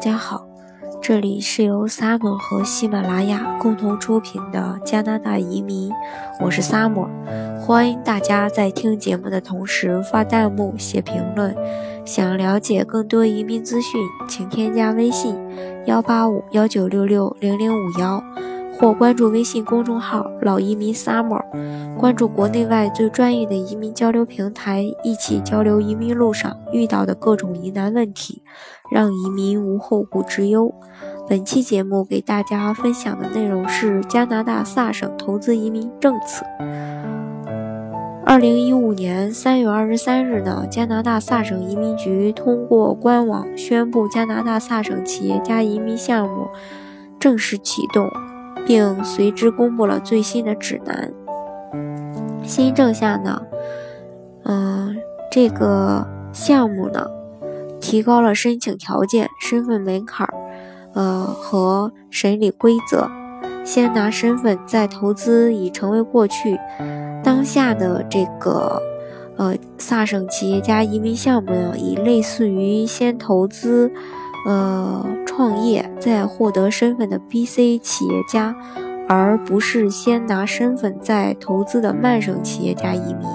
家好，这里是由 Sam 和喜马拉雅共同出品的加拿大移民，我是 Sam，欢迎大家在听节目的同时发弹幕、写评论。想了解更多移民资讯，请添加微信幺八五幺九六六零零五幺。或关注微信公众号“老移民 summer”，关注国内外最专业的移民交流平台，一起交流移民路上遇到的各种疑难问题，让移民无后顾之忧。本期节目给大家分享的内容是加拿大萨省投资移民政策。二零一五年三月二十三日呢，加拿大萨省移民局通过官网宣布，加拿大萨省企业家移民项目正式启动。并随之公布了最新的指南。新政下呢，嗯，这个项目呢，提高了申请条件、身份门槛儿，呃和审理规则。先拿身份再投资已成为过去。当下的这个呃萨省企业家移民项目呢，已类似于先投资。呃，创业再获得身份的 BC 企业家，而不是先拿身份再投资的曼省企业家移民。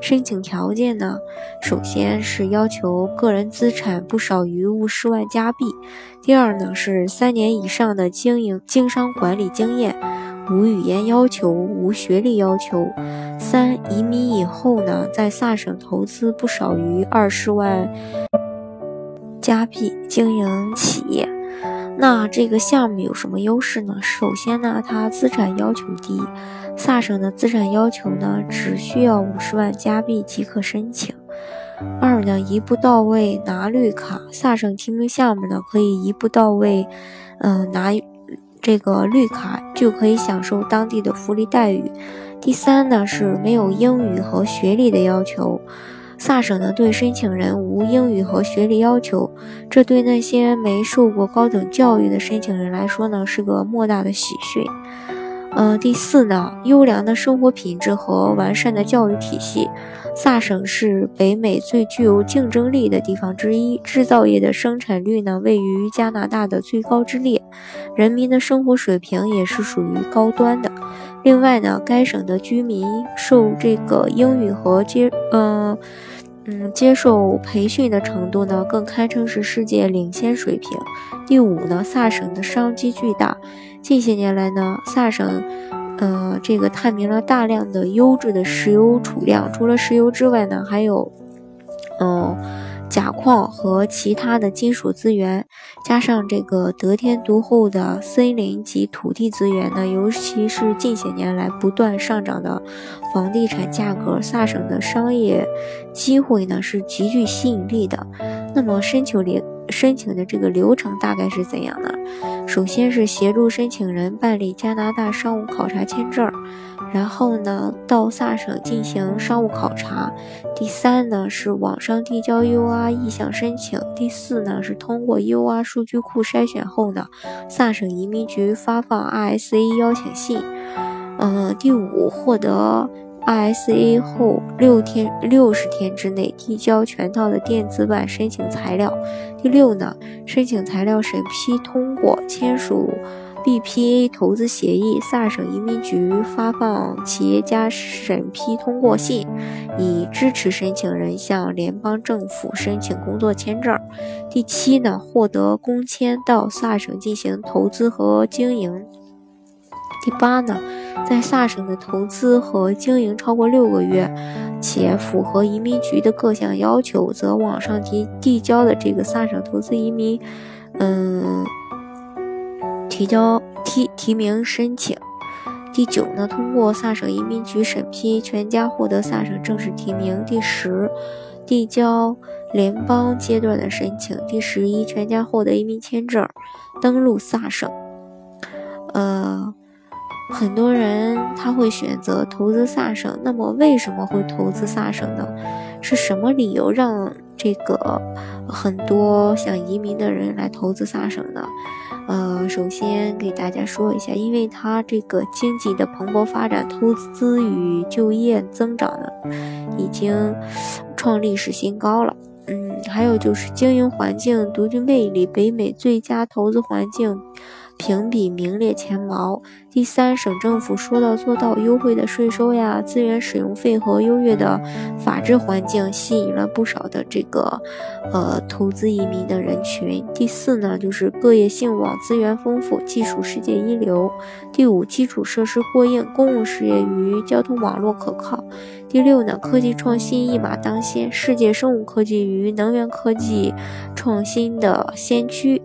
申请条件呢，首先是要求个人资产不少于五十万加币；第二呢是三年以上的经营经商管理经验，无语言要求，无学历要求；三移民以后呢，在萨省投资不少于二十万。加币经营企业，那这个项目有什么优势呢？首先呢，它资产要求低，萨省的资产要求呢只需要五十万加币即可申请。二呢，一步到位拿绿卡，萨省提名项目呢可以一步到位，嗯，拿这个绿卡就可以享受当地的福利待遇。第三呢是没有英语和学历的要求。萨省呢对申请人无英语和学历要求，这对那些没受过高等教育的申请人来说呢是个莫大的喜讯。呃，第四呢，优良的生活品质和完善的教育体系。萨省是北美最具有竞争力的地方之一，制造业的生产率呢位于加拿大的最高之列，人民的生活水平也是属于高端的。另外呢，该省的居民受这个英语和接嗯嗯接受培训的程度呢，更堪称是世界领先水平。第五呢，萨省的商机巨大。近些年来呢，萨省呃这个探明了大量的优质的石油储量，除了石油之外呢，还有嗯。钾矿和其他的金属资源，加上这个得天独厚的森林及土地资源呢，尤其是近些年来不断上涨的房地产价格，萨省的商业机会呢是极具吸引力的。那么申请流申请的这个流程大概是怎样呢？首先是协助申请人办理加拿大商务考察签证。然后呢，到萨省进行商务考察。第三呢，是网上递交 UR 意向申请。第四呢，是通过 UR 数据库筛选后呢，萨省移民局发放 RSA 邀请信。嗯，第五，获得 RSA 后六天六十天之内递交全套的电子版申请材料。第六呢，申请材料审批通过，签署。BPA 投资协议，萨省移民局发放企业家审批通过信，以支持申请人向联邦政府申请工作签证。第七呢，获得工签到萨省进行投资和经营。第八呢，在萨省的投资和经营超过六个月，且符合移民局的各项要求，则网上提递交的这个萨省投资移民，嗯。提交提提名申请。第九呢，通过萨省移民局审批，全家获得萨省正式提名。第十，递交联邦阶段的申请。第十一，全家获得移民签证，登陆萨省。呃，很多人他会选择投资萨省，那么为什么会投资萨省呢？是什么理由让这个很多想移民的人来投资萨省呢？呃，首先给大家说一下，因为它这个经济的蓬勃发展，投资与就业增长呢，已经创历史新高了。嗯，还有就是经营环境独具魅力，北美最佳投资环境。评比名列前茅。第三，省政府说到做到，优惠的税收呀，资源使用费和优越的法治环境，吸引了不少的这个呃投资移民的人群。第四呢，就是各业兴旺，资源丰富，技术世界一流。第五，基础设施过硬，公共事业与交通网络可靠。第六呢，科技创新一马当先，世界生物科技与能源科技创新的先驱。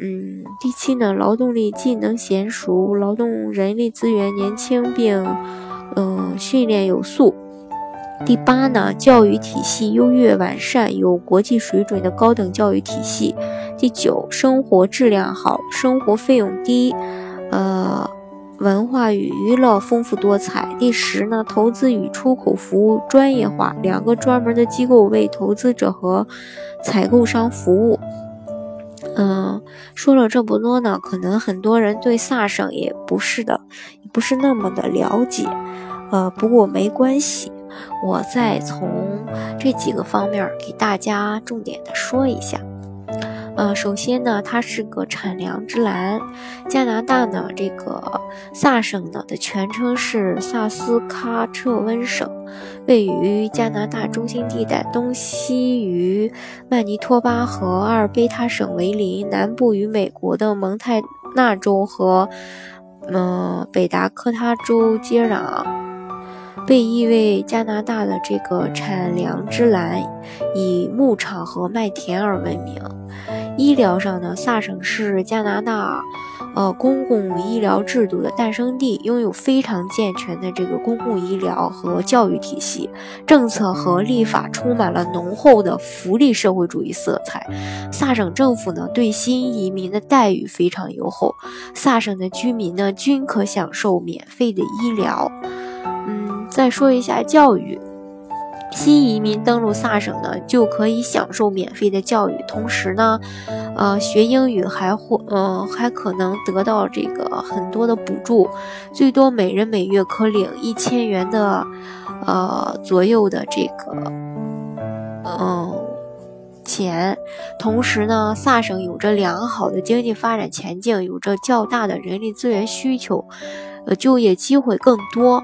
嗯，第七呢，劳动力技能娴熟，劳动人力资源年轻并，嗯，训练有素。第八呢，教育体系优越完善，有国际水准的高等教育体系。第九，生活质量好，生活费用低，呃，文化与娱乐丰富多彩。第十呢，投资与出口服务专业化，两个专门的机构为投资者和采购商服务。嗯，说了这么多呢，可能很多人对萨省也不是的，不是那么的了解。呃，不过没关系，我再从这几个方面给大家重点的说一下。呃，首先呢，它是个产粮之蓝。加拿大呢，这个萨省呢的全称是萨斯喀彻温省，位于加拿大中心地带，东西与曼尼托巴和阿尔卑塔省为邻，南部与美国的蒙泰纳州和嗯北达科他州接壤，被誉为加拿大的这个产粮之蓝，以牧场和麦田而闻名。医疗上呢，萨省是加拿大，呃，公共医疗制度的诞生地，拥有非常健全的这个公共医疗和教育体系，政策和立法充满了浓厚的福利社会主义色彩。萨省政府呢，对新移民的待遇非常优厚，萨省的居民呢，均可享受免费的医疗。嗯，再说一下教育。新移民登陆萨省呢，就可以享受免费的教育，同时呢，呃，学英语还或呃还可能得到这个很多的补助，最多每人每月可领一千元的呃左右的这个嗯钱。同时呢，萨省有着良好的经济发展前景，有着较大的人力资源需求，呃，就业机会更多。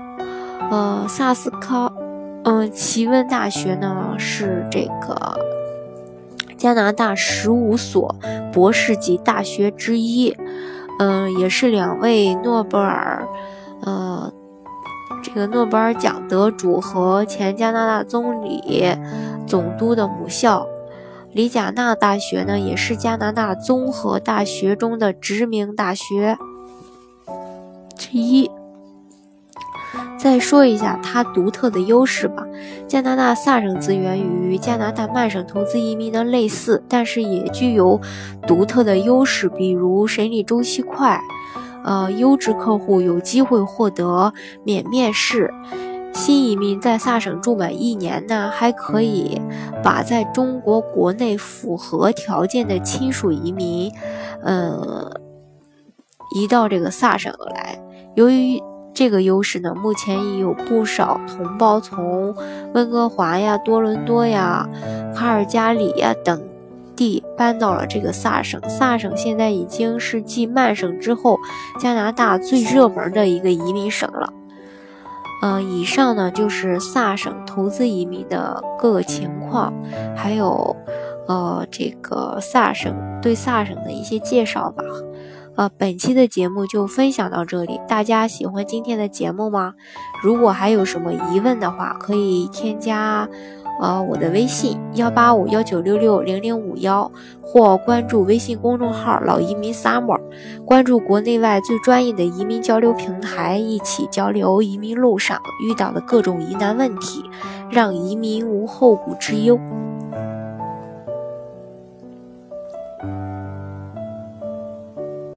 呃，萨斯康。嗯，奇温大学呢是这个加拿大十五所博士级大学之一，嗯，也是两位诺贝尔，呃，这个诺贝尔奖得主和前加拿大总理总督的母校。里贾纳大学呢也是加拿大综合大学中的知名大学之一。再说一下它独特的优势吧。加拿大萨省资源与加拿大曼省投资移民的类似，但是也具有独特的优势，比如审理周期快，呃，优质客户有机会获得免面试。新移民在萨省住满一年呢，还可以把在中国国内符合条件的亲属移民，呃，移到这个萨省来。由于这个优势呢，目前已有不少同胞从温哥华呀、多伦多呀、卡尔加里呀等地搬到了这个萨省。萨省现在已经是继曼省之后，加拿大最热门的一个移民省了。嗯，以上呢就是萨省投资移民的各个情况，还有呃这个萨省对萨省的一些介绍吧。呃，本期的节目就分享到这里，大家喜欢今天的节目吗？如果还有什么疑问的话，可以添加呃我的微信幺八五幺九六六零零五幺，或关注微信公众号老移民 summer，关注国内外最专业的移民交流平台，一起交流移民路上遇到的各种疑难问题，让移民无后顾之忧。